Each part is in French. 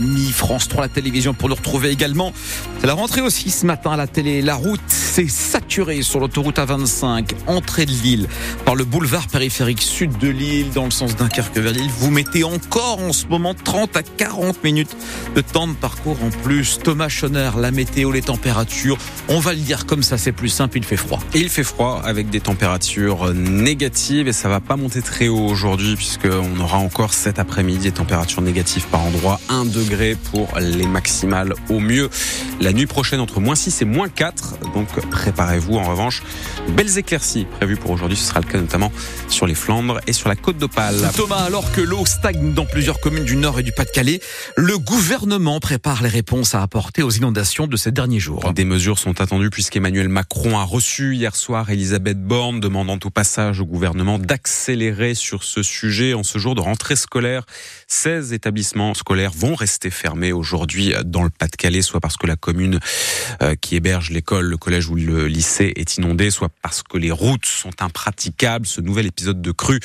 Mi France 3 la télévision pour nous retrouver également. C'est la rentrée aussi ce matin à la télé. La route s'est saturée sur l'autoroute A25, entrée de Lille, par le boulevard périphérique sud de Lille, dans le sens Dunkerque vers Lille. Vous mettez encore en ce moment 30 à 40 minutes de temps de parcours en plus. Thomas Schoner, la météo, les températures. On va le dire comme ça, c'est plus simple, il fait froid. Il fait froid avec des températures négatives et ça va pas monter très haut aujourd'hui puisqu'on aura encore cet après-midi des températures négatives par endroit. 1, 2 degrés pour les maximales au mieux. La nuit prochaine entre moins 6 et moins 4. Donc préparez-vous en revanche. Belles éclaircies prévues pour aujourd'hui. Ce sera le cas notamment sur les Flandres et sur la côte d'Opale. Thomas, alors que l'eau stagne dans plusieurs communes du Nord et du Pas-de-Calais, le gouvernement prépare les réponses à apporter aux inondations de ces derniers jours. Des mesures sont attendues puisqu'Emmanuel Macron a reçu hier soir Elisabeth Borne demandant au passage au gouvernement d'accélérer sur ce sujet en ce jour de rentrée scolaire. 16 établissements scolaires vont rester rester fermé aujourd'hui dans le Pas-de-Calais, soit parce que la commune euh, qui héberge l'école, le collège ou le lycée est inondée, soit parce que les routes sont impraticables. Ce nouvel épisode de crue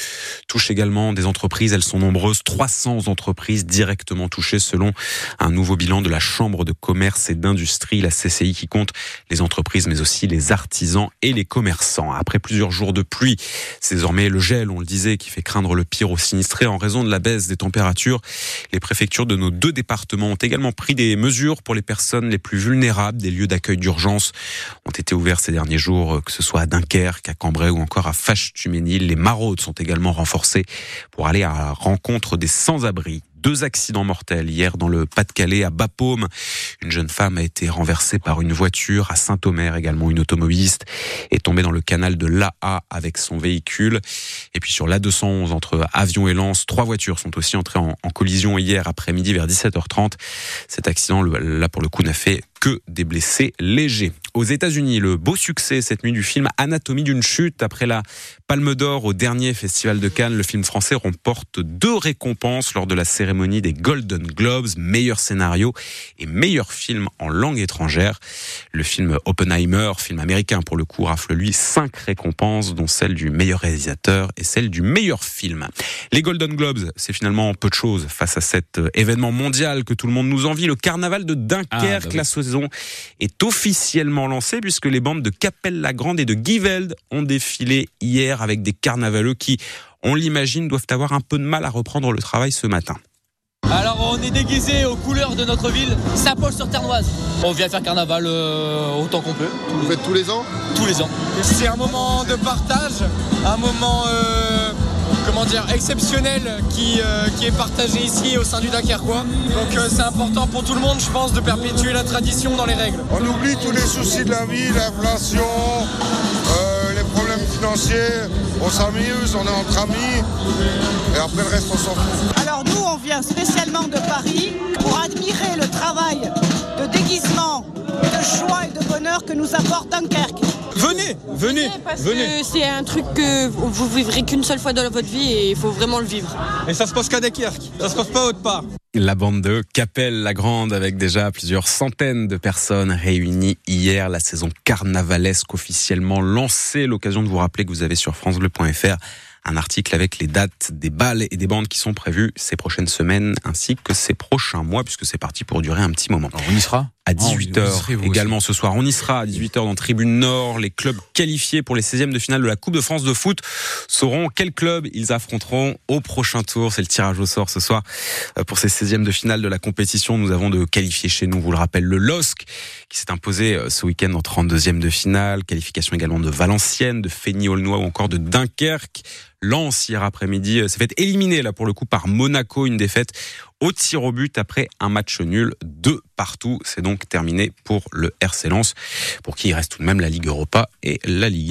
touche également des entreprises. Elles sont nombreuses. 300 entreprises directement touchées selon un nouveau bilan de la Chambre de commerce et d'industrie, la CCI, qui compte les entreprises, mais aussi les artisans et les commerçants. Après plusieurs jours de pluie, c'est désormais le gel, on le disait, qui fait craindre le pire aux sinistrés en raison de la baisse des températures. Les préfectures de nos deux départements ont également pris des mesures pour les personnes les plus vulnérables. Des lieux d'accueil d'urgence ont été ouverts ces derniers jours, que ce soit à Dunkerque, à Cambrai ou encore à Fâche-Tuménil. Les maraudes sont également renforcées pour aller à la rencontre des sans-abri deux accidents mortels hier dans le Pas-de-Calais à Bapaume. Une jeune femme a été renversée par une voiture à Saint-Omer également une automobiliste est tombée dans le canal de l'AA avec son véhicule. Et puis sur l'A211 entre Avion et Lens, trois voitures sont aussi entrées en, en collision hier après-midi vers 17h30. Cet accident là pour le coup n'a fait que des blessés légers. Aux États-Unis, le beau succès cette nuit du film Anatomie d'une chute. Après la Palme d'Or au dernier festival de Cannes, le film français remporte deux récompenses lors de la cérémonie des Golden Globes, meilleur scénario et meilleur film en langue étrangère. Le film Oppenheimer, film américain pour le coup, rafle lui cinq récompenses, dont celle du meilleur réalisateur et celle du meilleur film. Les Golden Globes, c'est finalement peu de choses face à cet événement mondial que tout le monde nous envie, le carnaval de Dunkerque, ah, bah la est officiellement lancée puisque les bandes de Capelle-la-Grande et de Giveld ont défilé hier avec des carnavaleux qui, on l'imagine, doivent avoir un peu de mal à reprendre le travail ce matin. Alors on est déguisé aux couleurs de notre ville, Saint-Paul-sur-Ternoise. On vient faire carnaval euh, autant qu'on peut. Vous faites tous les ans? Tous les ans. C'est un moment de partage, un moment euh, comment dire, exceptionnel qui, euh, qui est partagé ici au sein du Dunkerquois. Donc euh, c'est important pour tout le monde, je pense, de perpétuer la tradition dans les règles. On oublie tous les soucis de la vie, l'inflation, euh, les problèmes financiers. On s'amuse, on est entre amis. Et après le reste, on s'en fout. Alors nous, on vient spécialement de Paris pour admirer le travail de déguisement, de joie et de bonheur que nous apporte Dunkerque. Venez, venez, parce venez. que c'est un truc que vous vivrez qu'une seule fois dans votre vie et il faut vraiment le vivre. Et ça se passe qu'à Dunkerque, ça se passe pas autre part. La bande de Capelle la Grande avec déjà plusieurs centaines de personnes réunies hier. La saison carnavalesque officiellement lancée. L'occasion de vous rappeler que vous avez sur francebleu.fr un article avec les dates des balles et des bandes qui sont prévues ces prochaines semaines ainsi que ces prochains mois puisque c'est parti pour durer un petit moment. Alors on y sera à 18h également ce soir. On y sera à 18h dans Tribune Nord. Les clubs qualifiés pour les 16e de finale de la Coupe de France de foot sauront quels clubs ils affronteront au prochain tour. C'est le tirage au sort ce soir euh, pour ces 16e de finale de la compétition. Nous avons de qualifiés chez nous, vous le rappelle, le LOSC qui s'est imposé euh, ce week-end en 32e de finale. Qualification également de Valenciennes, de Feigny-Aulnois ou encore de Dunkerque. Lens hier après-midi euh, s'est fait éliminer là pour le coup par Monaco, une défaite au tir au but après un match nul de partout. C'est donc terminé pour le RC Lens, pour qui il reste tout de même la Ligue Europa et la Ligue 1.